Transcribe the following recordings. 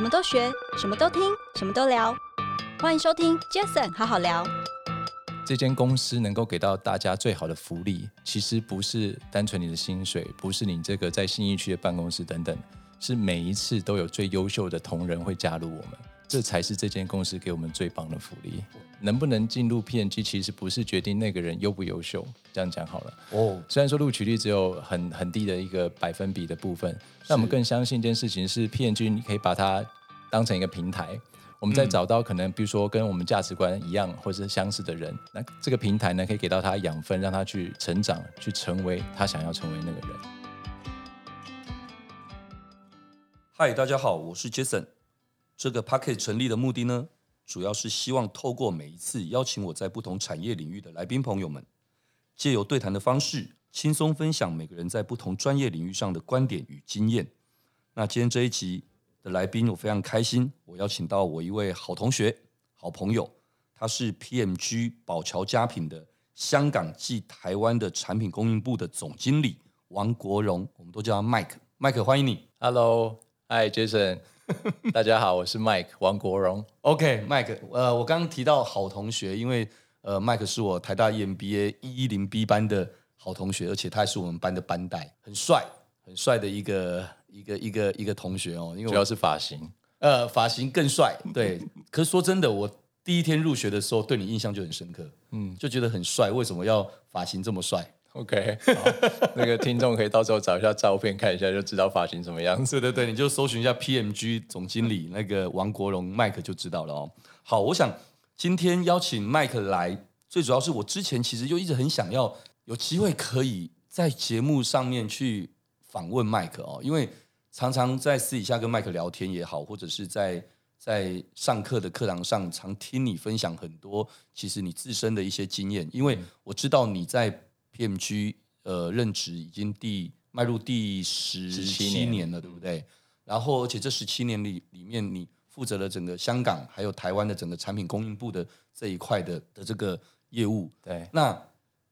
什么都学，什么都听，什么都聊。欢迎收听 Jason 好好聊。这间公司能够给到大家最好的福利，其实不是单纯你的薪水，不是你这个在新一区的办公室等等，是每一次都有最优秀的同仁会加入我们，这才是这间公司给我们最棒的福利。能不能进入 P N G 其实不是决定那个人优不优秀，这样讲好了。哦，虽然说录取率只有很很低的一个百分比的部分，但我们更相信一件事情是 P N G 你可以把它当成一个平台。我们再找到可能，比如说跟我们价值观一样或者是相似的人，那这个平台呢，可以给到他养分，让他去成长，去成为他想要成为那个人。嗨，大家好，我是 Jason。这个 Podcast 成立的目的呢，主要是希望透过每一次邀请我在不同产业领域的来宾朋友们，借由对谈的方式，轻松分享每个人在不同专业领域上的观点与经验。那今天这一集。的来宾，我非常开心。我邀请到我一位好同学、好朋友，他是 PMG 宝侨家品的香港暨台湾的产品供应部的总经理王国荣，我们都叫他 Mike。Mike，欢迎你。Hello，Hi，Jason，大家好，我是 Mike 王国荣。OK，Mike，呃，我刚刚提到好同学，因为呃，Mike 是我台大 EMBA 一一零 B 班的好同学，而且他还是我们班的班代，很帅，很帅的一个。一个一个一个同学哦，因为主要是发型，呃，发型更帅。对，可是说真的，我第一天入学的时候对你印象就很深刻，嗯，就觉得很帅。为什么要发型这么帅？OK，那个听众可以到时候找一下照片看一下，就知道发型什么样子。对对对，你就搜寻一下 PMG 总经理那个王国荣 Mike 就知道了哦。好，我想今天邀请麦克来，最主要是我之前其实就一直很想要有机会可以在节目上面去。访问麦克哦，因为常常在私底下跟麦克聊天也好，或者是在在上课的课堂上，常听你分享很多其实你自身的一些经验。因为我知道你在 P&G 呃任职已经第迈入第十七年了，对不对？然后而且这十七年里里面，你负责了整个香港还有台湾的整个产品供应部的这一块的的这个业务。对，那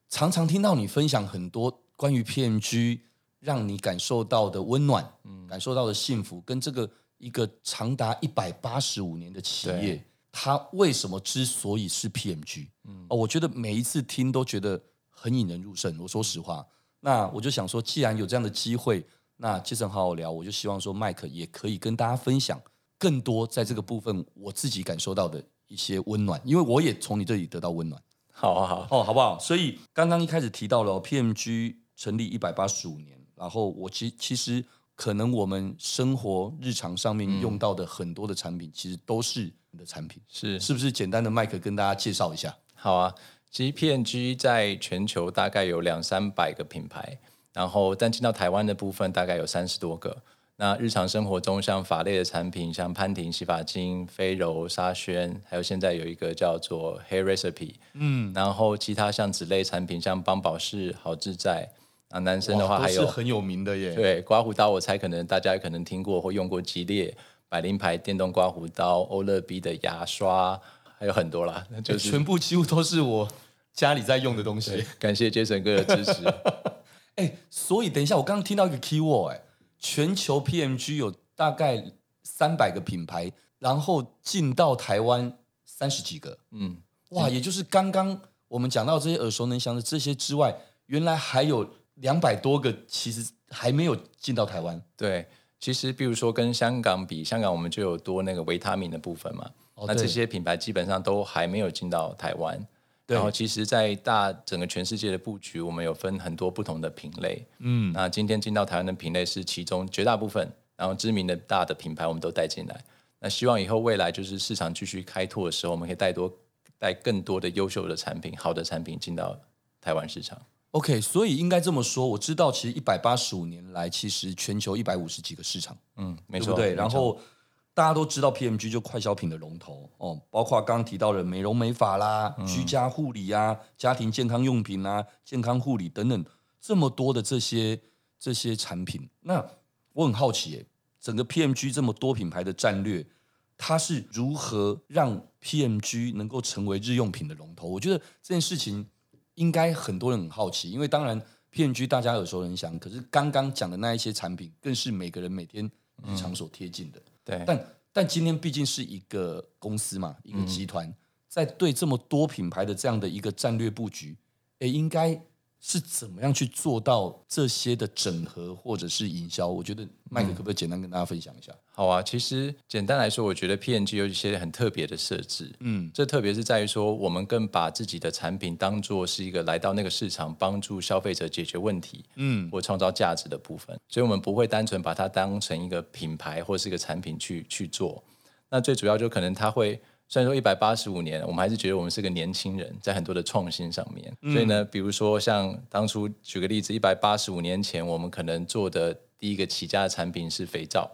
常常听到你分享很多关于 PMG。让你感受到的温暖，嗯，感受到的幸福，跟这个一个长达一百八十五年的企业，它为什么之所以是 PMG？嗯，哦，我觉得每一次听都觉得很引人入胜。我说实话，那我就想说，既然有这样的机会，那 Jason 好好聊，我就希望说，Mike 也可以跟大家分享更多在这个部分我自己感受到的一些温暖，因为我也从你这里得到温暖。好啊，好哦，好不好？所以刚刚一开始提到了 PMG 成立一百八十五年。然后我其其实可能我们生活日常上面用到的很多的产品，其实都是你的产品，是是不是？简单的 Mike 跟大家介绍一下。好啊，其实 P&G 在全球大概有两三百个品牌，然后但进到台湾的部分大概有三十多个。那日常生活中像法类的产品，像潘婷洗发精、飞柔、沙宣，还有现在有一个叫做 Hair Recipe，嗯，然后其他像纸类产品，像邦宝适、好自在。啊，男生的话还有是很有名的耶。对，刮胡刀，我猜可能大家可能听过或用过吉列、百灵牌电动刮胡刀、欧乐 B 的牙刷，还有很多啦，就是全部几乎都是我家里在用的东西。感谢杰森哥的支持。哎，所以等一下，我刚刚听到一个 keyword，哎，全球 PMG 有大概三百个品牌，然后进到台湾三十几个。嗯，哇，也就是刚刚我们讲到这些耳熟能详的这些之外，原来还有。两百多个其实还没有进到台湾。对，其实比如说跟香港比，香港我们就有多那个维他命的部分嘛。哦、那这些品牌基本上都还没有进到台湾。然后其实，在大整个全世界的布局，我们有分很多不同的品类。嗯。那今天进到台湾的品类是其中绝大部分，然后知名的大的品牌我们都带进来。那希望以后未来就是市场继续开拓的时候，我们可以带多带更多的优秀的产品、好的产品进到台湾市场。OK，所以应该这么说，我知道其实一百八十五年来，其实全球一百五十几个市场，嗯，没错，对对？然后大家都知道 PMG 就快消品的龙头哦，包括刚刚提到的美容美发啦、嗯、居家护理啊、家庭健康用品啊、健康护理等等，这么多的这些这些产品。那我很好奇，整个 PMG 这么多品牌的战略，它是如何让 PMG 能够成为日用品的龙头？我觉得这件事情。应该很多人很好奇，因为当然 PMG 大家耳熟能详，可是刚刚讲的那一些产品，更是每个人每天日常所贴近的。嗯、对，但但今天毕竟是一个公司嘛，一个集团，在对这么多品牌的这样的一个战略布局，诶，应该。是怎么样去做到这些的整合或者是营销？我觉得麦克可不可以简单跟大家分享一下？好啊，其实简单来说，我觉得 PNG 有一些很特别的设置。嗯，这特别是在于说，我们更把自己的产品当做是一个来到那个市场，帮助消费者解决问题，嗯，或创造价值的部分。所以，我们不会单纯把它当成一个品牌或是一个产品去去做。那最主要就可能它会。虽然说一百八十五年，我们还是觉得我们是个年轻人，在很多的创新上面。嗯、所以呢，比如说像当初举个例子，一百八十五年前，我们可能做的第一个起家的产品是肥皂。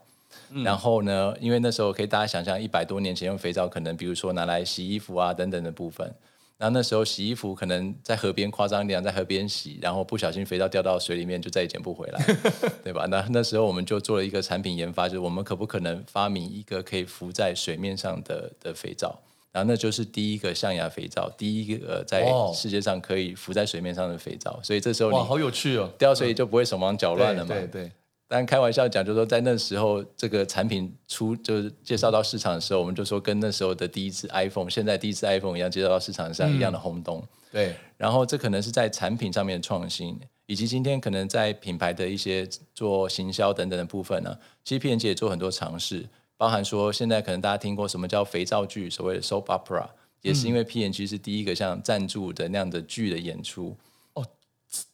嗯、然后呢，因为那时候可以大家想象，一百多年前用肥皂，可能比如说拿来洗衣服啊等等的部分。然后那时候洗衣服可能在河边夸张一点，在河边洗，然后不小心肥皂掉到水里面，就再也捡不回来，对吧？那那时候我们就做了一个产品研发，就是我们可不可能发明一个可以浮在水面上的的肥皂？然后那就是第一个象牙肥皂，第一个在世界上可以浮在水面上的肥皂。所以这时候哇，好有趣哦，掉水里就不会手忙脚乱了嘛。对对。但开玩笑讲，就是说在那时候这个产品出就是介绍到市场的时候，我们就说跟那时候的第一次 iPhone，现在第一次 iPhone 一样介绍到市场上一样的轰动。嗯、对，然后这可能是在产品上面的创新，以及今天可能在品牌的一些做行销等等的部分呢，其实 P&G 也做很多尝试，包含说现在可能大家听过什么叫肥皂剧，所谓的 soap opera，也是因为 P&G 是第一个像赞助的那样的剧的演出。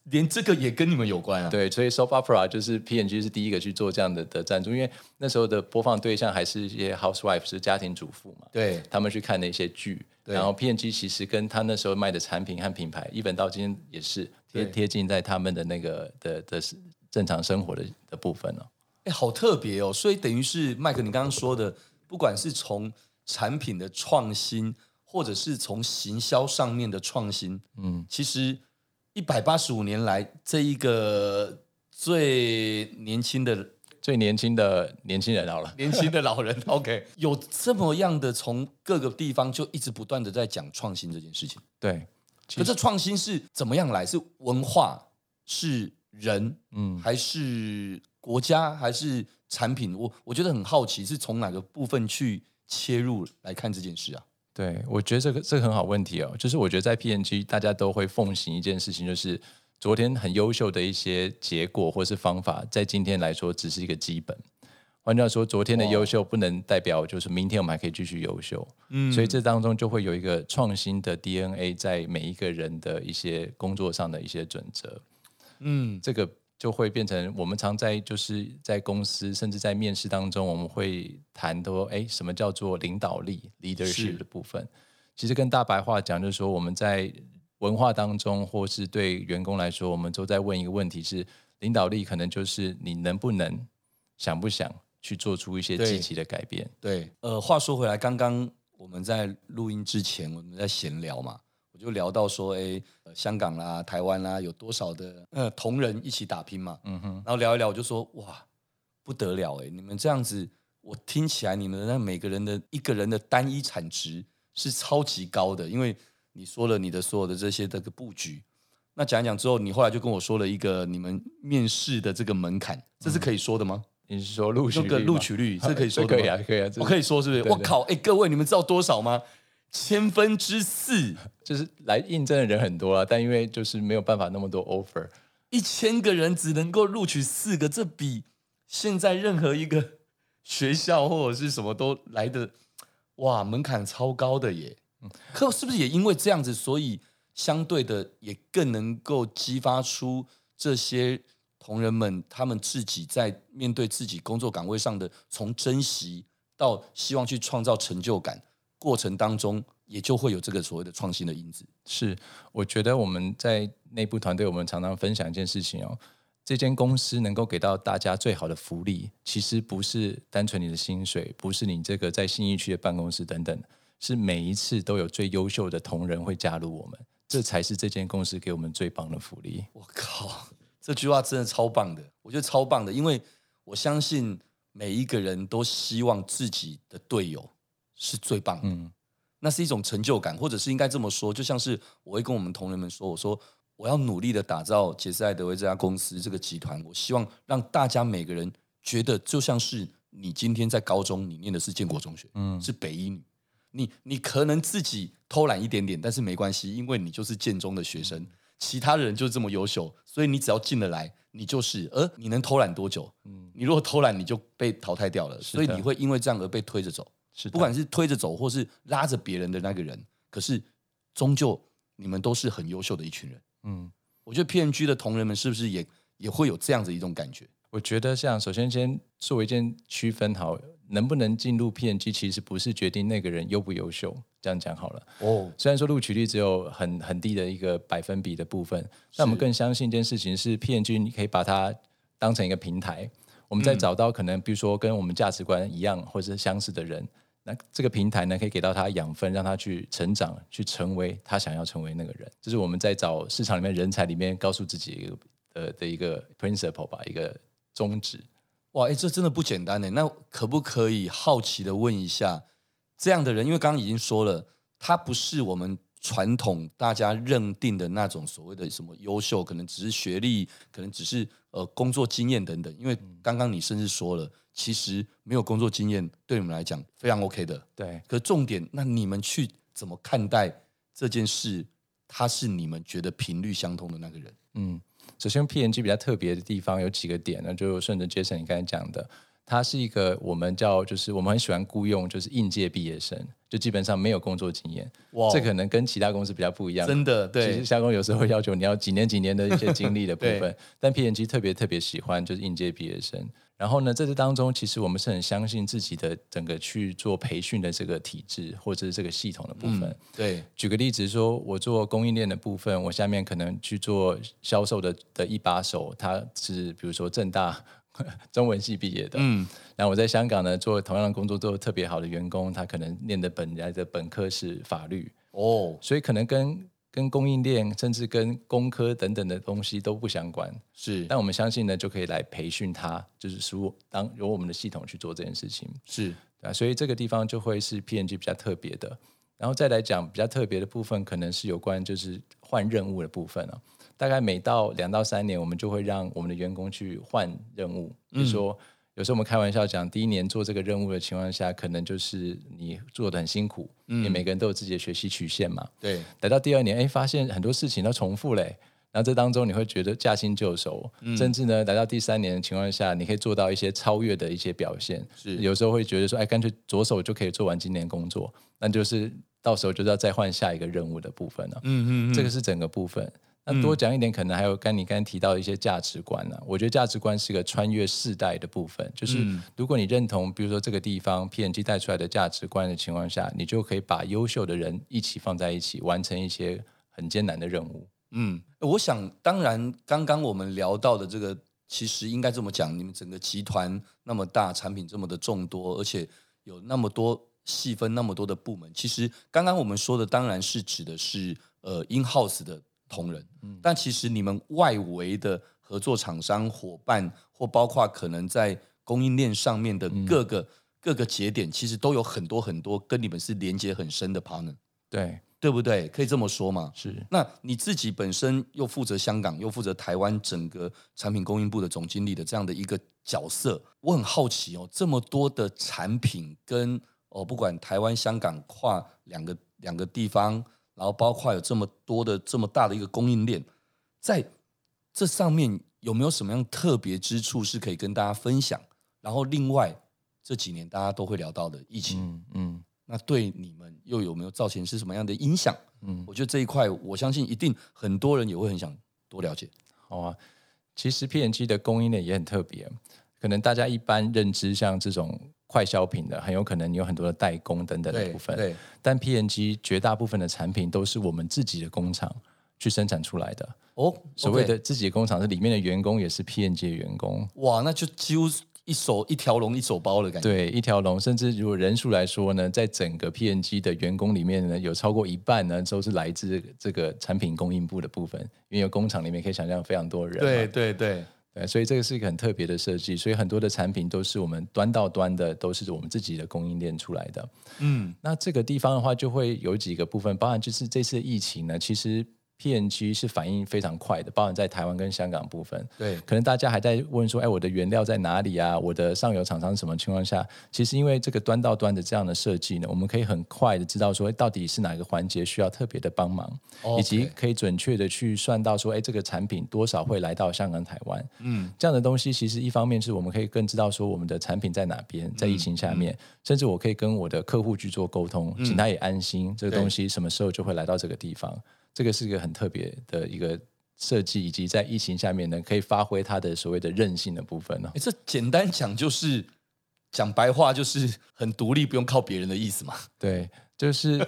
连这个也跟你们有关啊？对，所以 soap opera 就是 P N G 是第一个去做这样的的赞助，因为那时候的播放对象还是一些 housewife 是家庭主妇嘛，对，他们去看那些剧，然后 P N G 其实跟他那时候卖的产品和品牌，一本到今天也是贴贴近在他们的那个的的正常生活的的部分哦。哎，好特别哦！所以等于是麦克，你刚刚说的，不管是从产品的创新，或者是从行销上面的创新，嗯，其实。一百八十五年来，这一个最年轻的、最年轻的年轻人好了，年轻的老人，OK，有这么样的从各个地方就一直不断的在讲创新这件事情。对，可是创新是怎么样来？是文化？是人？嗯，还是国家？还是产品？我我觉得很好奇，是从哪个部分去切入来看这件事啊？对，我觉得这个这个很好问题哦。就是我觉得在 PNG 大家都会奉行一件事情，就是昨天很优秀的一些结果或是方法，在今天来说只是一个基本。换句话说，昨天的优秀不能代表就是明天我们还可以继续优秀。嗯，所以这当中就会有一个创新的 DNA 在每一个人的一些工作上的一些准则。嗯，这个。就会变成我们常在就是在公司，甚至在面试当中，我们会谈说，哎，什么叫做领导力 （leadership） 的部分？其实跟大白话讲，就是说我们在文化当中，或是对员工来说，我们都在问一个问题是：领导力可能就是你能不能、想不想去做出一些积极的改变？对，对，呃，话说回来，刚刚我们在录音之前，我们在闲聊嘛。就聊到说，哎，香港啦、台湾啦，有多少的呃同仁一起打拼嘛？嗯哼。然后聊一聊，我就说，哇，不得了哎！你们这样子，我听起来你们那每个人的一个人的单一产值是超级高的，因为你说了你的所有的这些这个布局。那讲一讲之后，你后来就跟我说了一个你们面试的这个门槛，这是可以说的吗？嗯、你是说录取录取率这可以说的吗？可以啊，可以啊。我可以说是不是？我靠！哎，各位，你们知道多少吗？千分之四，就是来应征的人很多啊，但因为就是没有办法那么多 offer，一千个人只能够录取四个，这比现在任何一个学校或者是什么都来的，哇，门槛超高的耶。可是不是也因为这样子，所以相对的也更能够激发出这些同仁们他们自己在面对自己工作岗位上的，从珍惜到希望去创造成就感。过程当中，也就会有这个所谓的创新的因子。是，我觉得我们在内部团队，我们常常分享一件事情哦，这间公司能够给到大家最好的福利，其实不是单纯你的薪水，不是你这个在新一区的办公室等等，是每一次都有最优秀的同仁会加入我们，这才是这间公司给我们最棒的福利。我靠，这句话真的超棒的，我觉得超棒的，因为我相信每一个人都希望自己的队友。是最棒的，嗯，那是一种成就感，或者是应该这么说，就像是我会跟我们同仁们说，我说我要努力的打造杰斯爱德威这家公司这个集团，我希望让大家每个人觉得就像是你今天在高中，你念的是建国中学，嗯，是北一女，你你可能自己偷懒一点点，但是没关系，因为你就是建中的学生，其他的人就是这么优秀，所以你只要进得来，你就是。而你能偷懒多久？嗯，你如果偷懒，你就被淘汰掉了，所以你会因为这样而被推着走。是，不管是推着走，或是拉着别人的那个人，可是终究你们都是很优秀的一群人。嗯，我觉得 PNG 的同仁们是不是也也会有这样子一种感觉？我觉得，像首先先做一件区分好，能不能进入 PNG 其实不是决定那个人优不优秀。这样讲好了。哦，虽然说录取率只有很很低的一个百分比的部分，但我们更相信一件事情是 PNG，你可以把它当成一个平台。我们再找到可能，比如说跟我们价值观一样或者是相似的人，那这个平台呢，可以给到他养分，让他去成长，去成为他想要成为那个人。这是我们在找市场里面人才里面告诉自己一个呃的一个 principle 吧，一个。宗旨，哇，哎，这真的不简单呢。那可不可以好奇的问一下，这样的人，因为刚刚已经说了，他不是我们传统大家认定的那种所谓的什么优秀，可能只是学历，可能只是呃工作经验等等。因为刚刚你甚至说了，其实没有工作经验对你们来讲非常 OK 的。对。可重点，那你们去怎么看待这件事？他是你们觉得频率相通的那个人？嗯。首先 PNG 比较特别的地方有几个点呢，就顺着 Jason 你刚才讲的，他是一个我们叫就是我们很喜欢雇佣就是应届毕业生，就基本上没有工作经验。哇，这可能跟其他公司比较不一样。真的，对。其实，夏工有时候会要求你要几年几年的一些经历的部分，但 PNG 特别特别喜欢就是应届毕业生。然后呢，在这当中，其实我们是很相信自己的整个去做培训的这个体制，或者是这个系统的部分。嗯、对，举个例子说，我做供应链的部分，我下面可能去做销售的的一把手，他是比如说正大 中文系毕业的。嗯，然后我在香港呢做同样的工作，做得特别好的员工，他可能念的本来的本科是法律。哦，所以可能跟。跟供应链，甚至跟工科等等的东西都不相关，是。但我们相信呢，就可以来培训他，就是说，当由我们的系统去做这件事情，是啊。所以这个地方就会是 PNG 比较特别的。然后再来讲比较特别的部分，可能是有关就是换任务的部分啊。大概每到两到三年，我们就会让我们的员工去换任务，比如说。嗯有时候我们开玩笑讲，第一年做这个任务的情况下，可能就是你做的很辛苦，嗯，因为每个人都有自己的学习曲线嘛。对，来到第二年，哎，发现很多事情都重复嘞，然后这当中你会觉得驾轻就熟，嗯，甚至呢，来到第三年的情况下，你可以做到一些超越的一些表现。是，有时候会觉得说，哎，干脆左手就可以做完今年工作，那就是到时候就要再换下一个任务的部分了。嗯嗯，这个是整个部分。那多讲一点，可能还有跟你刚才提到的一些价值观呢、啊。我觉得价值观是一个穿越世代的部分，就是如果你认同，比如说这个地方 PNG 带出来的价值观的情况下，你就可以把优秀的人一起放在一起，完成一些很艰难的任务。嗯，我想当然，刚刚我们聊到的这个，其实应该这么讲，你们整个集团那么大，产品这么的众多，而且有那么多细分那么多的部门，其实刚刚我们说的当然是指的是呃 in house 的。同仁，但其实你们外围的合作厂商伙伴，或包括可能在供应链上面的各个、嗯、各个节点，其实都有很多很多跟你们是连接很深的 partner，对对不对？可以这么说嘛？是。那你自己本身又负责香港，又负责台湾整个产品供应部的总经理的这样的一个角色，我很好奇哦，这么多的产品跟哦，不管台湾、香港跨两个两个地方。然后包括有这么多的这么大的一个供应链，在这上面有没有什么样特别之处是可以跟大家分享？然后另外这几年大家都会聊到的疫情，嗯，嗯，那对你们又有没有造成是什么样的影响？嗯，我觉得这一块我相信一定很多人也会很想多了解。好啊，其实 PNG 的供应链也很特别，可能大家一般认知像这种。快消品的很有可能你有很多的代工等等的部分，对。但 PNG 绝大部分的产品都是我们自己的工厂去生产出来的哦。所谓的自己的工厂是里面的员工也是 PNG 的员工。哇，那就几乎一手一条龙一手包的感觉。对，一条龙，甚至如果人数来说呢，在整个 PNG 的员工里面呢，有超过一半呢都是来自这个产品供应部的部分，因为有工厂里面可以想象非常多人。对对对。对，所以这个是一个很特别的设计，所以很多的产品都是我们端到端的，都是我们自己的供应链出来的。嗯，那这个地方的话，就会有几个部分，包含就是这次疫情呢，其实 P&G 是反应非常快的，包含在台湾跟香港部分。对，可能大家还在问说，哎，我的原料在哪里啊？我的上游厂商什么情况下？其实因为这个端到端的这样的设计呢，我们可以很快的知道说，到底是哪个环节需要特别的帮忙，Okay. 以及可以准确的去算到说，哎，这个产品多少会来到香港、台湾。嗯，这样的东西其实一方面是我们可以更知道说我们的产品在哪边，在疫情下面，嗯嗯、甚至我可以跟我的客户去做沟通，请他也安心，嗯、这个东西什么时候就会来到这个地方。这个是一个很特别的一个设计，以及在疫情下面呢，可以发挥它的所谓的韧性的部分呢。这简单讲就是讲白话，就是很独立，不用靠别人的意思嘛。对，就是。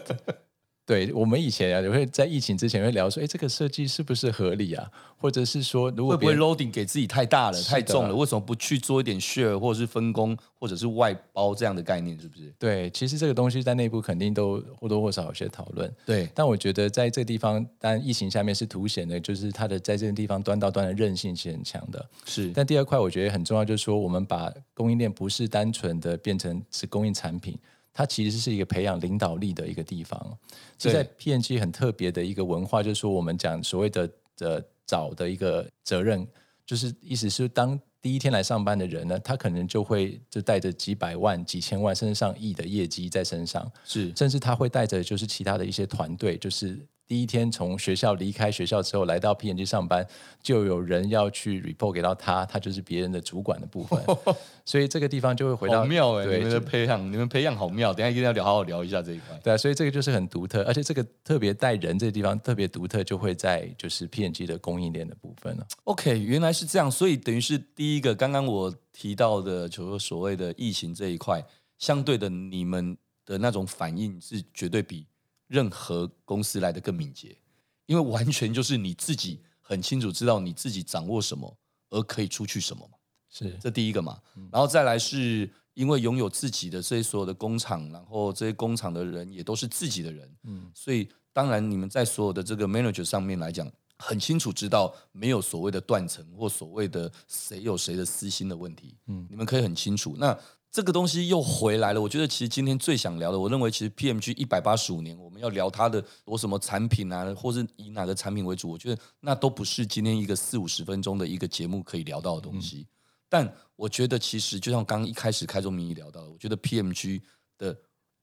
对，我们以前啊，也会在疫情之前会聊说，哎，这个设计是不是合理啊？或者是说，如果会不会 loading 给自己太大了、太重了？为什么不去做一点 share，或者是分工，或者是外包这样的概念？是不是？对，其实这个东西在内部肯定都或多或少有些讨论。对，但我觉得在这个地方，当然疫情下面是凸显的，就是它的在这个地方端到端的韧性是很强的。是，但第二块我觉得很重要，就是说我们把供应链不是单纯的变成只供应产品。它其实是一个培养领导力的一个地方，这在 P&G 很特别的一个文化，就是说我们讲所谓的的早的一个责任，就是意思是当第一天来上班的人呢，他可能就会就带着几百万、几千万甚至上亿的业绩在身上，是，甚至他会带着就是其他的一些团队，就是。第一天从学校离开学校之后，来到 P&G 上班，就有人要去 report 给到他，他就是别人的主管的部分，所以这个地方就会回到好妙哎，对你们的培养，你们培养好妙，等一下一定要聊，好好聊一下这一块。对啊，所以这个就是很独特，而且这个特别带人这个地方特别独特，就会在就是 P&G 的供应链的部分了。OK，原来是这样，所以等于是第一个，刚刚我提到的，就是所谓的疫情这一块，相对的你们的那种反应是绝对比任何公司来的更敏捷。因为完全就是你自己很清楚知道你自己掌握什么，而可以出去什么嘛，是这第一个嘛。然后再来是因为拥有自己的这些所有的工厂，然后这些工厂的人也都是自己的人，嗯，所以当然你们在所有的这个 manager 上面来讲，很清楚知道没有所谓的断层或所谓的谁有谁的私心的问题，嗯，你们可以很清楚那。这个东西又回来了。我觉得其实今天最想聊的，我认为其实 PMG 一百八十五年，我们要聊它的多什么产品啊，或是以哪个产品为主，我觉得那都不是今天一个四五十分钟的一个节目可以聊到的东西。嗯、但我觉得其实就像刚刚一开始开宗明义聊到的，我觉得 PMG 的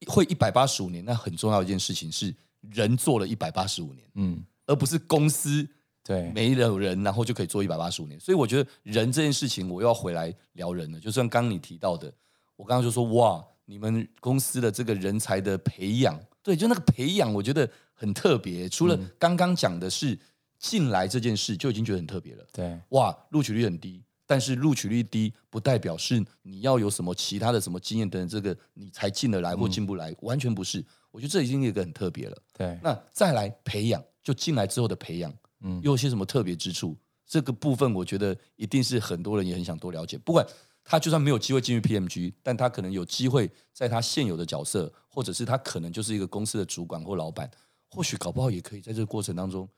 会一百八十五年，那很重要一件事情是人做了一百八十五年，嗯，而不是公司对没有人然后就可以做一百八十五年。所以我觉得人这件事情，我又要回来聊人了。就像刚刚你提到的。我刚刚就说哇，你们公司的这个人才的培养，对，就那个培养，我觉得很特别。除了刚刚讲的是进来这件事，就已经觉得很特别了。对，哇，录取率很低，但是录取率低不代表是你要有什么其他的什么经验等等，这个你才进得来或进不来，嗯、完全不是。我觉得这已经是一个很特别了。对，那再来培养，就进来之后的培养，嗯，又有些什么特别之处？这个部分我觉得一定是很多人也很想多了解，不管。他就算没有机会进入 PMG，但他可能有机会在他现有的角色，或者是他可能就是一个公司的主管或老板，或许搞不好也可以在这个过程当中，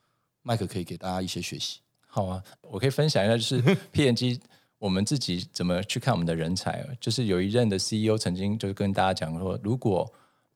麦克可以给大家一些学习。好啊，我可以分享一下，就是 PMG 我们自己怎么去看我们的人才。就是有一任的 CEO 曾经就跟大家讲说，如果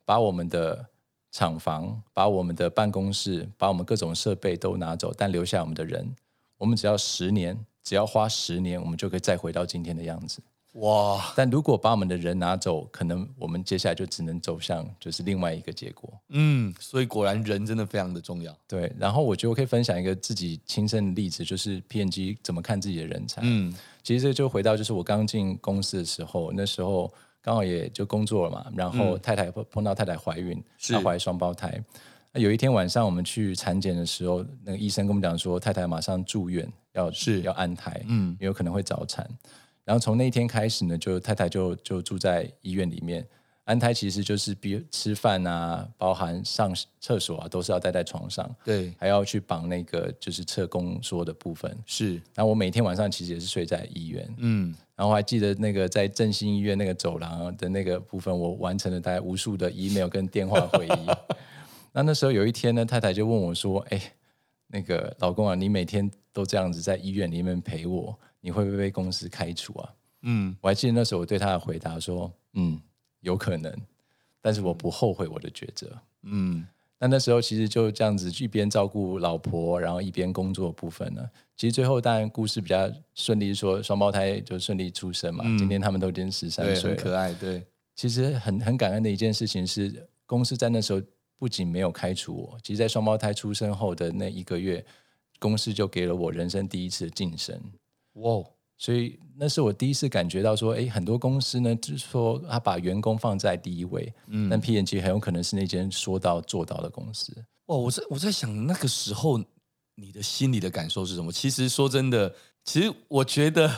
把我们的厂房、把我们的办公室、把我们各种设备都拿走，但留下我们的人，我们只要十年。只要花十年，我们就可以再回到今天的样子。哇！但如果把我们的人拿走，可能我们接下来就只能走向就是另外一个结果。嗯，所以果然人真的非常的重要。对，然后我觉得我可以分享一个自己亲身的例子，就是 PNG 怎么看自己的人才。嗯，其实这就回到就是我刚进公司的时候，那时候刚好也就工作了嘛，然后太太碰到太太怀孕，她怀双胞胎。有一天晚上，我们去产检的时候，那个医生跟我们讲说，太太马上住院，要是要安胎，嗯，也有可能会早产。然后从那一天开始呢，就太太就就住在医院里面。安胎其实就是比吃饭啊，包含上厕所啊，都是要待在床上，对，还要去绑那个就是侧宫缩的部分。是，然后我每天晚上其实也是睡在医院，嗯，然后我还记得那个在振兴医院那个走廊的那个部分，我完成了大概无数的 email 跟电话会议。那那时候有一天呢，太太就问我说：“哎，那个老公啊，你每天都这样子在医院里面陪我，你会不会被公司开除啊？”嗯，我还记得那时候我对他的回答说：“嗯，有可能，但是我不后悔我的抉择。”嗯，那那时候其实就这样子一边照顾老婆，然后一边工作部分呢。其实最后当然故事比较顺利，说双胞胎就顺利出生嘛。嗯、今天他们都已经十三岁，很可爱。对，其实很很感恩的一件事情是，公司在那时候不仅没有开除我，其实在双胞胎出生后的那一个月，公司就给了我人生第一次的晋升。哇！所以那是我第一次感觉到说，哎，很多公司呢，就是说他把员工放在第一位，嗯，但 P&G 很有可能是那间说到做到的公司。哇！我在我在想那个时候你的心里的感受是什么？其实说真的，其实我觉得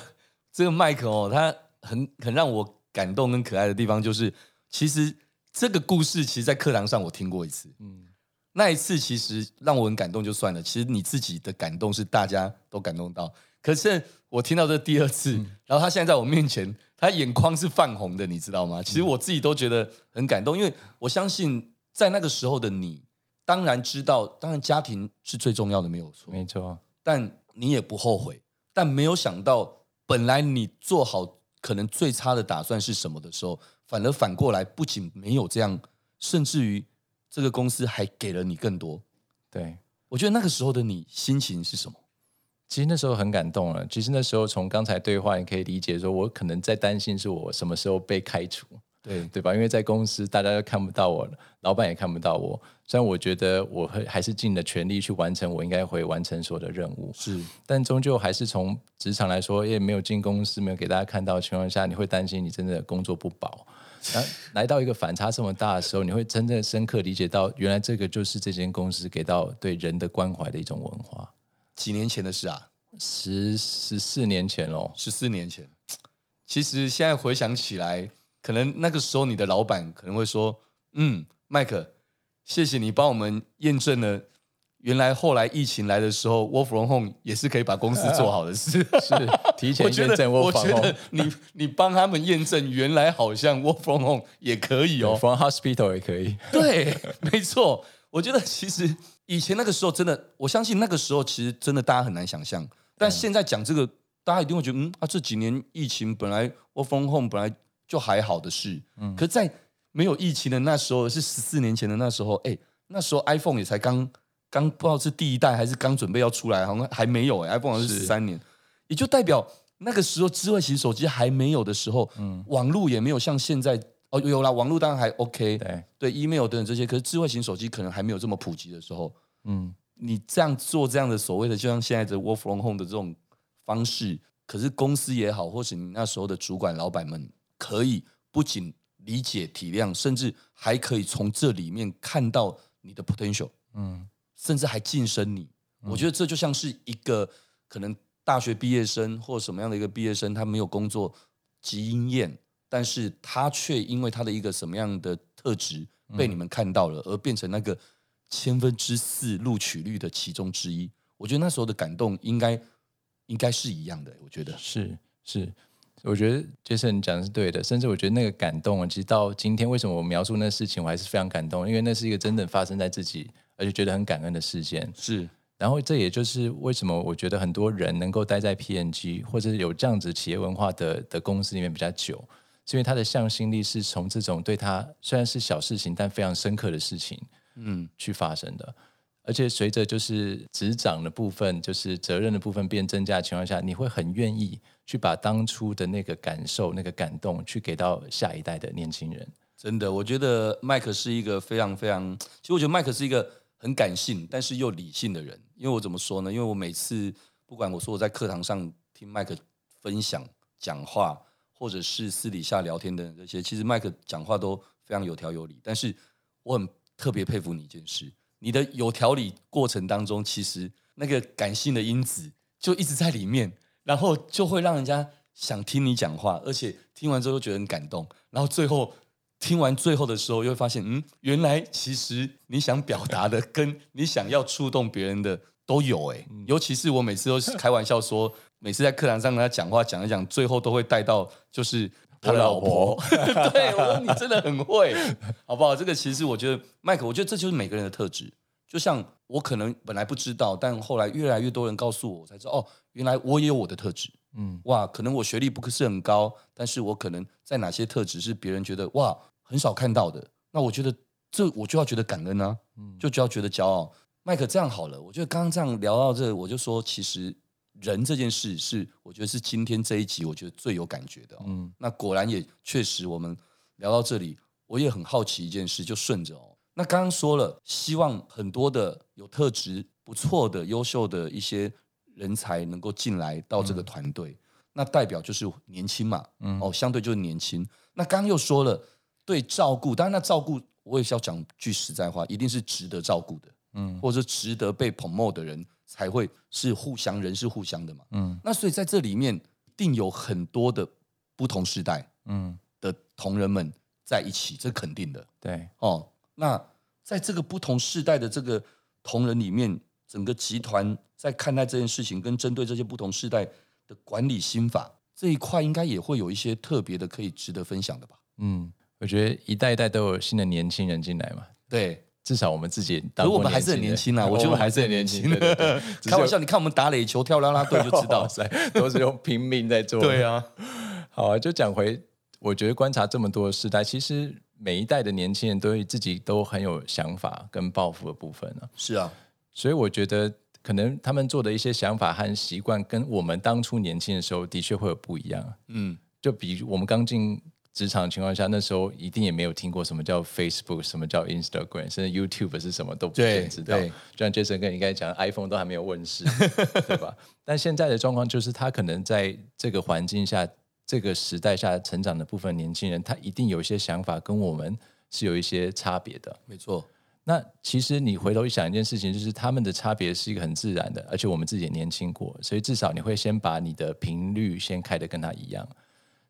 这个麦克哦，他很很让我感动跟可爱的地方，就是其实这个故事，其实，在课堂上我听过一次，嗯，那一次其实让我很感动就算了，其实你自己的感动是大家都感动到。可是我听到这第二次，嗯、然后他现在在我面前，他眼眶是泛红的，你知道吗？其实我自己都觉得很感动，因为我相信在那个时候的你，当然知道，当然家庭是最重要的，没有错，没错。但你也不后悔，但没有想到，本来你做好可能最差的打算是什么的时候，反而反过来，不仅没有这样，甚至于这个公司还给了你更多。对，我觉得那个时候的你心情是什么？其实那时候很感动了。其实那时候从刚才对话，你可以理解说，我可能在担心是我什么时候被开除，对对吧？因为在公司大家都看不到我，老板也看不到我。虽然我觉得我会还是尽了全力去完成我应该会完成所有的任务，是，但终究还是从职场来说，也没有进公司，没有给大家看到的情况下，你会担心你真的工作不保。然后来到一个反差这么大的时候，你会真正深刻理解到，原来这个就是这间公司给到对人的关怀的一种文化。几年前的事啊，十十四年前喽，十四年前。其实现在回想起来，可能那个时候你的老板可能会说：“嗯，麦克，谢谢你帮我们验证了，原来后来疫情来的时候，work from home 也是可以把公司做好的事。是提前验证 work from home。我觉得你你帮他们验证，原来好像 work from home 也可以哦，from hospital 也可以。对，没错。我觉得其实。以前那个时候真的，我相信那个时候其实真的大家很难想象。但现在讲这个，大家一定会觉得，嗯，啊，这几年疫情本来 work from home 本来就还好的事，嗯，可在没有疫情的那时候，是十四年前的那时候，哎，那时候 iPhone 也才刚刚不知道是第一代还是刚准备要出来，好像还没有，哎，iPhone 好像是十三年，也就代表那个时候智慧型手机还没有的时候，嗯，网络也没有像现在。哦，有啦，网络当然还 OK，对。对，email 等等这些，可是智慧型手机可能还没有这么普及的时候，嗯，你这样做这样的所谓的，就像现在的 work from home 的这种方式，可是公司也好，或是你那时候的主管老板们，可以不仅理解体谅，甚至还可以从这里面看到你的 potential，嗯，甚至还晋升你。嗯，我觉得这就像是一个可能大学毕业生或什么样的一个毕业生，他没有工作及经验。但是他却因为他的一个什么样的特质被你们看到了，而变成那个千分之四录取率的其中之一。我觉得那时候的感动应该应该是一样的。我觉得是是，我觉得杰森讲的是对的。甚至我觉得那个感动啊，其实到今天为什么我描述那事情，我还是非常感动，因为那是一个真的发生在自己，而且觉得很感恩的事件。是，然后这也就是为什么我觉得很多人能够待在 PNG 或者是有这样子企业文化的的公司里面比较久。是因为他的向心力是从这种对他虽然是小事情，但非常深刻的事情，嗯，去发生的。而且随着就是职掌的部分，就是责任的部分变增加的情况下，你会很愿意去把当初的那个感受、那个感动，去给到下一代的年轻人。真的，我觉得麦克是一个非常非常，其实我觉得麦克是一个很感性，但是又理性的人。因为我怎么说呢？因为我每次不管我说我在课堂上听麦克分享讲话。或者是私底下聊天的这些，其实麦克讲话都非常有条有理。但是我很特别佩服你一件事，你的有条理过程当中，其实那个感性的因子就一直在里面，然后就会让人家想听你讲话，而且听完之后又觉得很感动。然后最后听完最后的时候，又会发现，嗯，原来其实你想表达的跟你想要触动别人的都有诶。尤其是我每次都是开玩笑说。每次在课堂上跟他讲话讲一讲，最后都会带到就是他老婆。对，我说你真的很会，好不好？这个其实我觉得，麦克，我觉得这就是每个人的特质。就像我可能本来不知道，但后来越来越多人告诉我，我才知道哦，原来我也有我的特质。嗯，哇，可能我学历不是很高，但是我可能在哪些特质是别人觉得哇很少看到的。那我觉得这我就要觉得感恩啊，就就要觉得骄傲。麦克，这样好了，我觉得刚刚这样聊到这，我就说，其实人这件事是，我觉得是今天这一集我觉得最有感觉的。嗯，那果然也确实，我们聊到这里，我也很好奇一件事，就顺着哦。那刚刚说了，希望很多的有特质、不错的、优秀的一些人才能够进来到这个团队，嗯、那代表就是年轻嘛，嗯，哦，相对就是年轻。那刚刚又说了，对照顾，当然那照顾。我也是要讲句实在话，一定是值得照顾的，嗯，或者是值得被 promote 的人才会是互相，人是互相的嘛，嗯。那所以在这里面，定有很多的不同时代，嗯，的同仁们在一起，这肯定的，对，哦。那在这个不同世代的这个同仁里面，整个集团在看待这件事情，跟针对这些不同时代的管理心法这一块，应该也会有一些特别的可以值得分享的吧，嗯。我觉得一代一代都有新的年轻人进来嘛，对，至少我们自己，可我们还是很年轻啊，我觉得我们还是很年轻。对对对开玩笑，你看我们打垒球、跳啦啦队就知道，都是用拼命在做。对啊，好啊，就讲回，我觉得观察这么多的世代，其实每一代的年轻人对自己都很有想法跟抱负的部分呢。是啊，所以我觉得可能他们做的一些想法和习惯，跟我们当初年轻的时候的确会有不一样。嗯，就比如我们刚进。职场情况下，那时候一定也没有听过什么叫 Facebook，什么叫 Instagram，甚至 YouTube 是什么都不知道。就像 Jason 跟你刚才讲，iPhone 都还没有问世，对吧？但现在的状况就是，他可能在这个环境下、这个时代下成长的部分年轻人，他一定有一些想法跟我们是有一些差别的。没错。那其实你回头一想一件事情，就是他们的差别是一个很自然的，而且我们自己也年轻过，所以至少你会先把你的频率先开得跟他一样。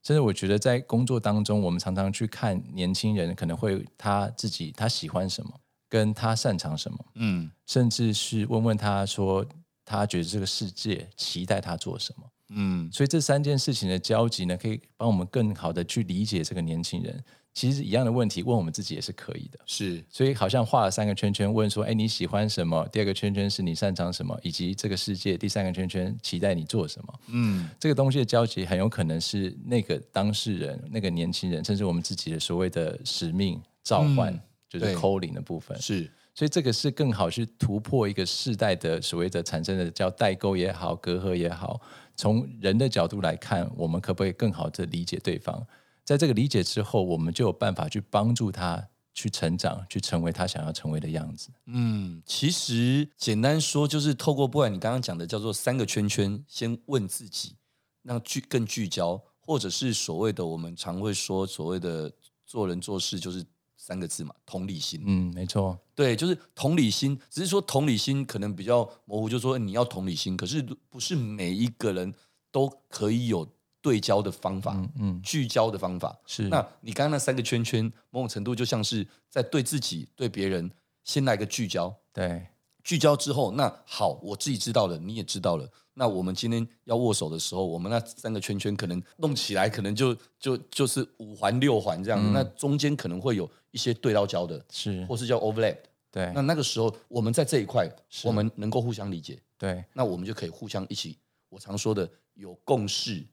甚至我觉得，在工作当中，我们常常去看年轻人，可能会他自己他喜欢什么，跟他擅长什么，嗯，甚至是问问他说，他觉得这个世界期待他做什么，嗯，所以这三件事情的交集呢，可以帮我们更好的去理解这个年轻人。其实一样的问题问我们自己也是可以的，是，所以好像画了三个圈圈，问说，哎，你喜欢什么？第二个圈圈是你擅长什么？以及这个世界第三个圈圈期待你做什么？嗯，这个东西的交集很有可能是那个当事人、那个年轻人，甚至我们自己的所谓的使命召唤，嗯、就是 calling 的部分。是，所以这个是更好去突破一个世代的所谓的产生的叫代沟也好、隔阂也好，从人的角度来看，我们可不可以更好的理解对方？在这个理解之后，我们就有办法去帮助他去成长，去成为他想要成为的样子。嗯，其实简单说，就是透过不管你刚刚讲的叫做三个圈圈，先问自己，让聚更聚焦，或者是所谓的我们常会说所谓的做人做事就是三个字嘛，同理心。嗯，没错，对，就是同理心。只是说同理心可能比较模糊，就是说你要同理心，可是不是每一个人都可以有。对焦的方法，嗯，嗯，聚焦的方法是。那你刚刚那三个圈圈，某种程度就像是在对自己、对别人先来个聚焦。对，聚焦之后，那好，我自己知道了，你也知道了。那我们今天要握手的时候，我们那三个圈圈可能弄起来，可能就就就是五环六环这样。嗯，那中间可能会有一些对到焦的，是，或是叫 overlap。对，那那个时候我们在这一块，我们能够互相理解。对，那我们就可以互相一起。我常说的有共识。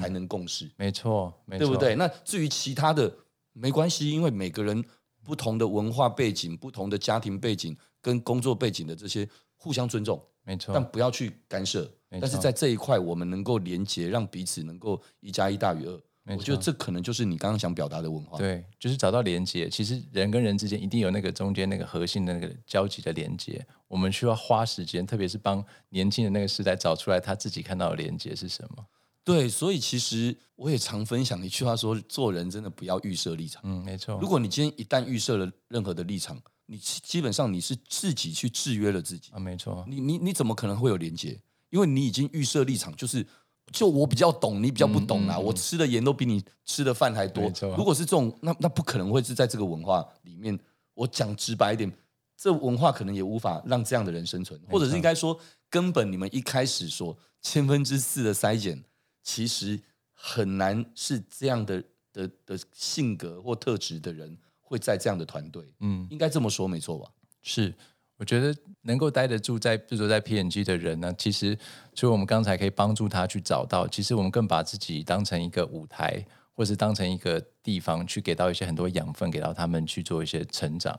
才能共事，没错，没错，对不对？那至于其他的，没关系，因为每个人不同的文化背景、不同的家庭背景跟工作背景的这些，互相尊重，没错，但不要去干涉。但是在这一块，我们能够连接，让彼此能够一加一大于二。我觉得这可能就是你刚刚想表达的文化，对，就是找到连接。其实人跟人之间一定有那个中间那个核心的那个交集的连接，我们需要花时间，特别是帮年轻的那个时代找出来他自己看到的连接是什么。对，所以其实我也常分享一句话说，做人真的不要预设立场。嗯，没错。如果你今天一旦预设了任何的立场，你基本上你是自己去制约了自己。啊，没错。你你你怎么可能会有连接？因为你已经预设立场，就是就我比较懂，你比较不懂啊。嗯嗯嗯、我吃的盐都比你吃的饭还多。如果是这种，那那不可能会是在这个文化里面。我讲直白一点，这文化可能也无法让这样的人生存，或者是应该说，根本你们一开始说千分之四的筛检。其实很难是这样的的的性格或特质的人会在这样的团队，嗯，应该这么说没错吧？是，我觉得能够待得住在，比如说在 PNG 的人呢，其实，所以我们刚才可以帮助他去找到，其实我们更把自己当成一个舞台。或或是当成一个地方去给到一些很多养分，给到他们去做一些成长。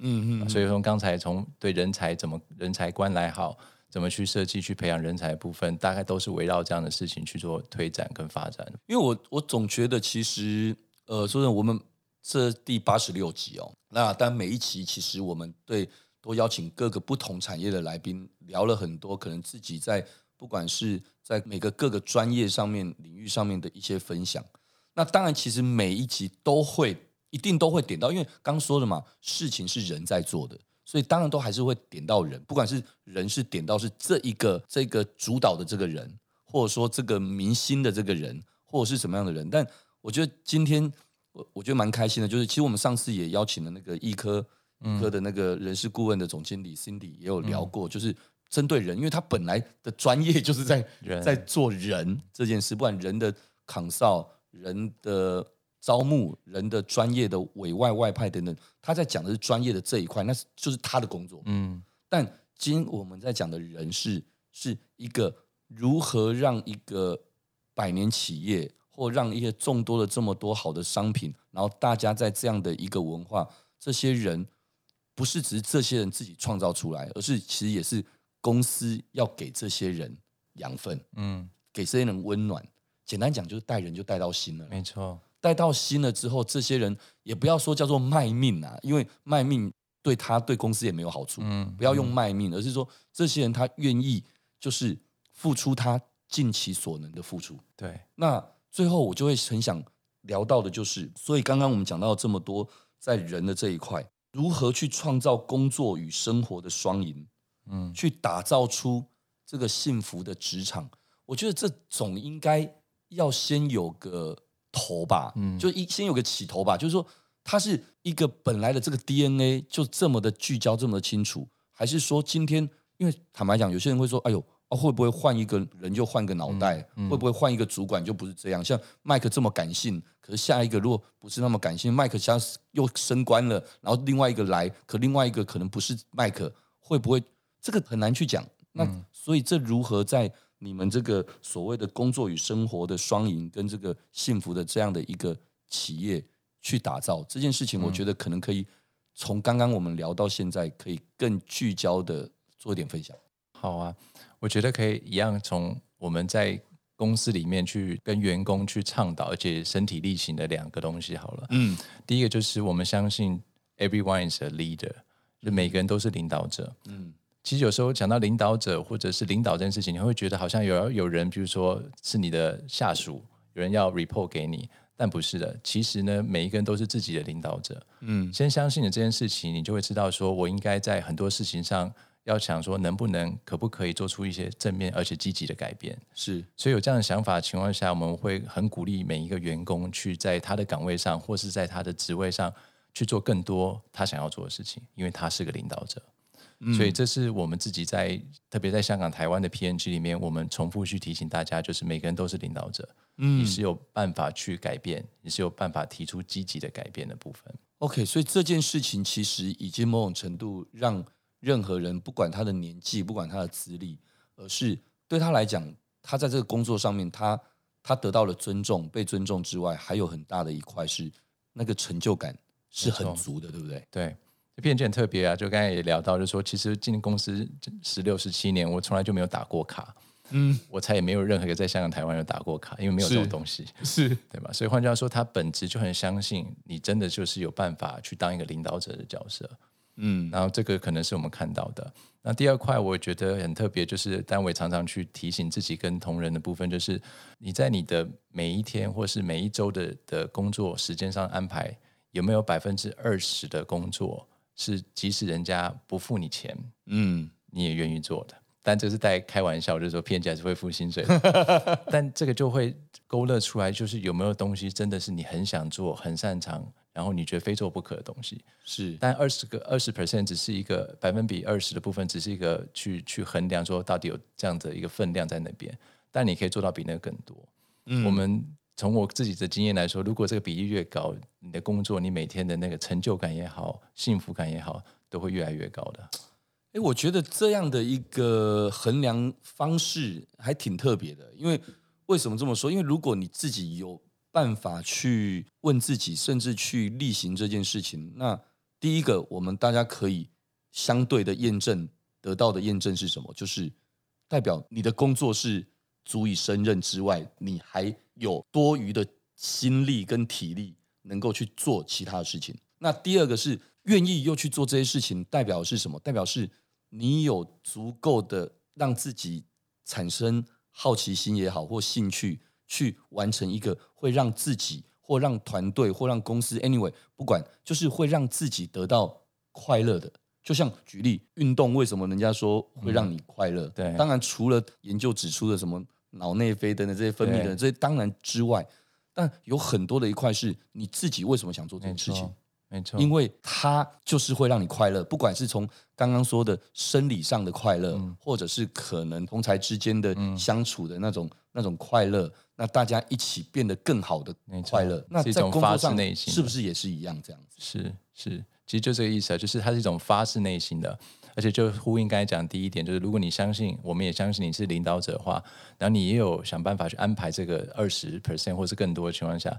嗯嗯，所以从刚才从对人才怎么人才观来好，怎么去设计去培养人才的部分，大概都是围绕这样的事情去做推展跟发展。因为我我总觉得其实呃，说真的，我们这第八十六集哦，那但每一期其实我们对都邀请各个不同产业的来宾聊了很多，可能自己在不管是在每个各个专业上面领域上面的一些分享。那当然，其实每一集都会。一定都会点到，因为刚说的嘛，事情是人在做的，所以当然都还是会点到人。不管是人是点到是这一个这个主导的这个人，或者说这个明星的这个人，或者是什么样的人。但我觉得今天我我觉得蛮开心的，就是其实我们上次也邀请了那个易科易科的那个人事顾问的总经理 Cindy 也有聊过，就是针对人，因为他本来的专业就是在 人在做人这件事，不管人的 consult 人的。招募人的专业的委外外派等等，他在讲的是专业的这一块，那是就是他的工作。嗯，但今我们在讲的人事是一个如何让一个百年企业或让一些众多的这么多好的商品，然后大家在这样的一个文化，这些人不是只是这些人自己创造出来，而是其实也是公司要给这些人养分，嗯，给这些人温暖。简单讲就是带人就带到心了，没错。带到心了之后，这些人也不要说叫做卖命啊，因为卖命对他对公司也没有好处。嗯，不要用卖命，而是说这些人他愿意就是付出他尽其所能的付出。对，那最后我就会很想聊到的就是，所以刚刚我们讲到这么多，在人的这一块，如何去创造工作与生活的双赢，嗯，去打造出这个幸福的职场，我觉得这总应该要先有个。头吧，嗯，就一先有个起头吧，就是说，它是一个本来的这个 DNA 就这么的聚焦，这么的清楚，还是说今天，因为坦白讲，有些人会说，哎呦，啊、会不会换一个人就换个脑袋？嗯嗯、会不会换一个主管就不是这样？像麦克这么感性，可是下一个如果不是那么感性，麦克像又升官了，然后另外一个来，可另外一个可能不是麦克，会不会这个很难去讲？那所以这如何在？你们这个所谓的工作与生活的双赢，跟这个幸福的这样的一个企业去打造这件事情，我觉得可能可以从刚刚我们聊到现在，可以更聚焦的做一点分享。好啊，我觉得可以一样从我们在公司里面去跟员工去倡导，而且身体力行的两个东西好了。嗯，第一个就是我们相信 everyone is a leader，就每个人都是领导者。嗯。其实有时候讲到领导者或者是领导这件事情，你会觉得好像有有人，比如说是你的下属，有人要 report 给你，但不是的。其实呢，每一个人都是自己的领导者。嗯，先相信了这件事情，你就会知道说，我应该在很多事情上要想说，能不能、可不可以做出一些正面而且积极的改变。是，所以有这样的想法的情况下，我们会很鼓励每一个员工去在他的岗位上或是在他的职位上去做更多他想要做的事情，因为他是个领导者。所以这是我们自己在特别在香港、台湾的 PNG 里面，我们重复去提醒大家，就是每个人都是领导者，嗯，你是有办法去改变，你是有办法提出积极的改变的部分。OK，所以这件事情其实已经某种程度让任何人，不管他的年纪，不管他的资历，而是对他来讲，他在这个工作上面，他他得到了尊重，被尊重之外，还有很大的一块是那个成就感是很足的，对不对？对。这很特别啊！就刚才也聊到，就是说，其实进公司十六、十七年，我从来就没有打过卡。嗯，我猜也没有任何一个在香港、台湾有打过卡，因为没有这种东西，是，是对吧？所以换句话说，他本质就很相信你真的就是有办法去当一个领导者的角色。嗯，然后这个可能是我们看到的。那第二块，我觉得很特别，就是单位常常去提醒自己跟同仁的部分，就是你在你的每一天或是每一周的的工作时间上安排，有没有百分之二十的工作？是，即使人家不付你钱，嗯，你也愿意做的。但这是在开玩笑，就是说骗子还是会付薪水的。但这个就会勾勒出来，就是有没有东西真的是你很想做、很擅长，然后你觉得非做不可的东西。是，但二十个二十 percent 只是一个百分比二十的部分，只是一个去去衡量说到底有这样的一个分量在那边。但你可以做到比那个更多。嗯，我们。从我自己的经验来说，如果这个比例越高，你的工作，你每天的那个成就感也好，幸福感也好，都会越来越高的。诶，我觉得这样的一个衡量方式还挺特别的，因为为什么这么说？因为如果你自己有办法去问自己，甚至去例行这件事情。那第一个，我们大家可以相对的验证得到的验证是什么？就是代表你的工作是足以胜任之外，你还有多余的心力跟体力能够去做其他的事情。那第二个是愿意又去做这些事情，代表是什么？代表是你有足够的让自己产生好奇心也好，或兴趣。去完成一个会让自己或让团队或让公司，anyway，不管就是会让自己得到快乐的。就像举例，运动为什么人家说会让你快乐？嗯、对，当然除了研究指出的什么脑内啡等等这些分泌的这些当然之外，但有很多的一块是你自己为什么想做这件事情？没错，因为它就是会让你快乐，不管是从刚刚说的生理上的快乐，嗯、或者是可能同才之间的相处的那种、嗯、那种快乐，那大家一起变得更好的快乐，那在工作上是不是也是一样这样子？是是，其实就这个意思啊，就是它是一种发自内心的，而且就呼应刚才讲第一点，就是如果你相信，我们也相信你是领导者的话，然后你也有想办法去安排这个二十 percent 或是更多的情况下。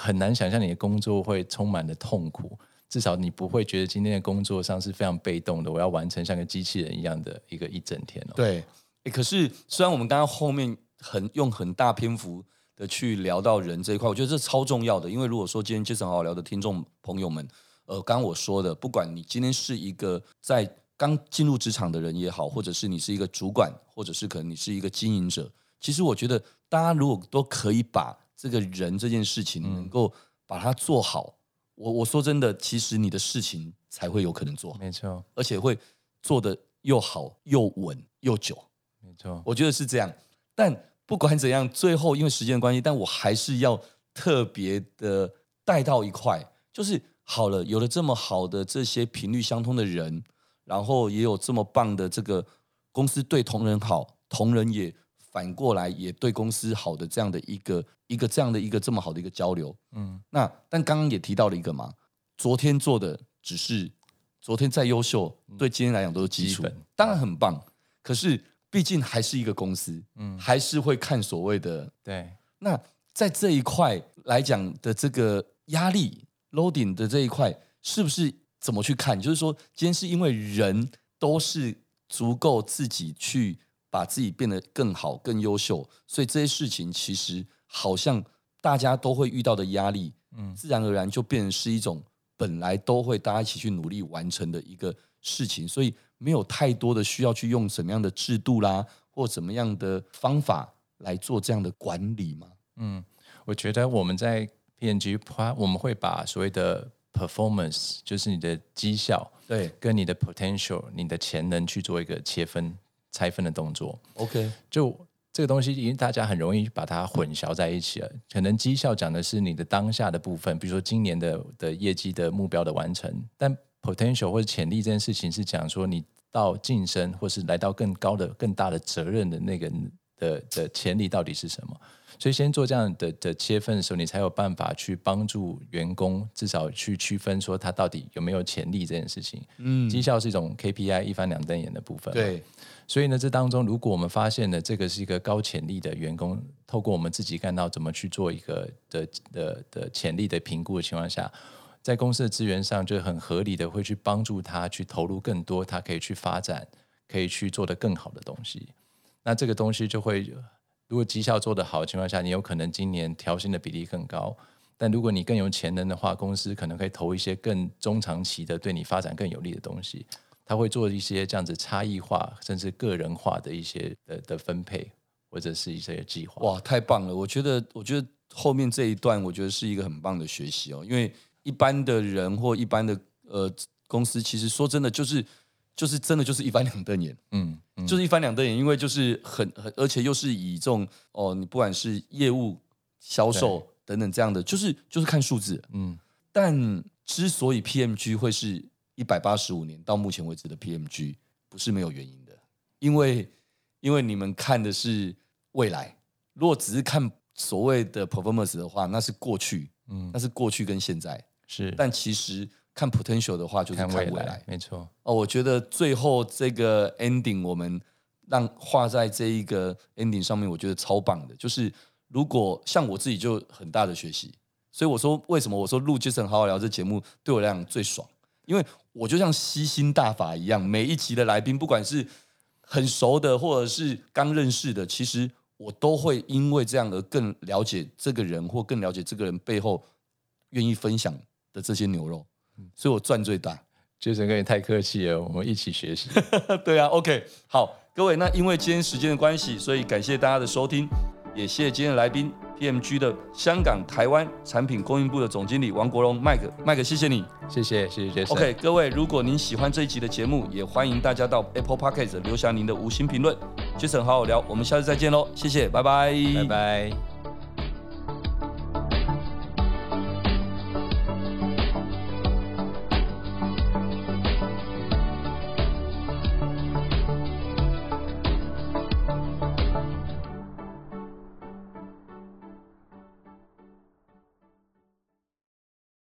很难想象你的工作会充满了痛苦，至少你不会觉得今天的工作上是非常被动的。我要完成像个机器人一样的一个一整天哦。对，可是虽然我们刚刚后面很用很大篇幅的去聊到人这一块，我觉得这超重要的。因为如果说今天 Jason 好好聊的听众朋友们，呃，刚刚我说的，不管你今天是一个在刚进入职场的人也好，或者是你是一个主管，或者是可能你是一个经营者，其实我觉得大家如果都可以把。这个人这件事情能够把它做好，嗯、我我说真的，其实你的事情才会有可能做好，没错，而且会做得又好又稳又久，没错，我觉得是这样。但不管怎样，最后因为时间的关系，但我还是要特别的带到一块，就是好了，有了这么好的这些频率相通的人，然后也有这么棒的这个公司对同仁好，同仁也。反过来也对公司好的这样的一个一个这样的一个这么好的一个交流，嗯，那但刚刚也提到了一个嘛，昨天做的只是昨天再优秀，对今天来讲都是基础，当然很棒。可是毕竟还是一个公司，嗯，还是会看所谓的对。那在这一块来讲的这个压力 loading 的这一块，是不是怎么去看？就是说，今天是因为人都是足够自己去。把自己变得更好、更优秀，所以这些事情其实好像大家都会遇到的压力，嗯，自然而然就变成是一种本来都会大家一起去努力完成的一个事情，所以没有太多的需要去用什么样的制度啦，或怎么样的方法来做这样的管理嘛。嗯，我觉得我们在 P&G，我们会把所谓的 performance，就是你的绩效，对，跟你的 potential，你的潜能去做一个切分。拆分的动作，OK，就这个东西，因为大家很容易把它混淆在一起了。可能绩效讲的是你的当下的部分，比如说今年的的业绩的目标的完成，但 potential 或者潜力这件事情是讲说你到晋升或是来到更高的、更大的责任的那个的的潜力到底是什么。所以先做这样的的切分的时候，你才有办法去帮助员工，至少去区分说他到底有没有潜力这件事情。嗯，绩效是一种 KPI 一翻两瞪眼的部分。对，所以呢，这当中如果我们发现了这个是一个高潜力的员工，透过我们自己看到怎么去做一个的的的潜力的评估的情况下，在公司的资源上就很合理的会去帮助他去投入更多，他可以去发展，可以去做的更好的东西。那这个东西就会。如果绩效做得好的情况下，你有可能今年调薪的比例更高。但如果你更有潜能的话，公司可能可以投一些更中长期的、对你发展更有利的东西。他会做一些这样子差异化，甚至个人化的一些的的分配，或者是一些计划。哇，太棒了！我觉得，我觉得后面这一段，我觉得是一个很棒的学习哦。因为一般的人或一般的呃公司，其实说真的，就是。就是真的就是一翻两瞪眼，嗯，嗯，就是一翻两瞪眼，因为就是很很，而且又是以这种哦，你不管是业务、销售等等这样的，就是就是看数字，嗯。但之所以 PMG 会是一百八十五年到目前为止的 PMG，不是没有原因的，因为因为你们看的是未来，如果只是看所谓的 performance 的话，那是过去，嗯，那是过去跟现在。是，但其实。看 potential 的话，就是看未来，未来没错。哦，我觉得最后这个 ending 我们让画在这一个 ending 上面，我觉得超棒的。就是如果像我自己就很大的学习，所以我说为什么我说录 Jason 好好聊这节目对我来讲最爽，因为我就像吸星大法一样，每一集的来宾，不管是很熟的或者是刚认识的，其实我都会因为这样而更了解这个人，或更了解这个人背后愿意分享的这些牛肉，所以我赚最大。Jason 哥你太客气了，我们一起学习。对啊，OK，好，各位，那因为今天时间的关系，所以感谢大家的收听，也谢谢今天的来宾，PMG 的香港、台湾产品供应部的总经理王国荣，Mike，Mike，谢谢你，谢谢，谢谢 Jason。OK，各位，如果您喜欢这一集的节目，也欢迎大家到 Apple Podcast 留下您的五星评论。Jason 好好聊，我们下次再见喽，谢谢，拜拜，拜拜。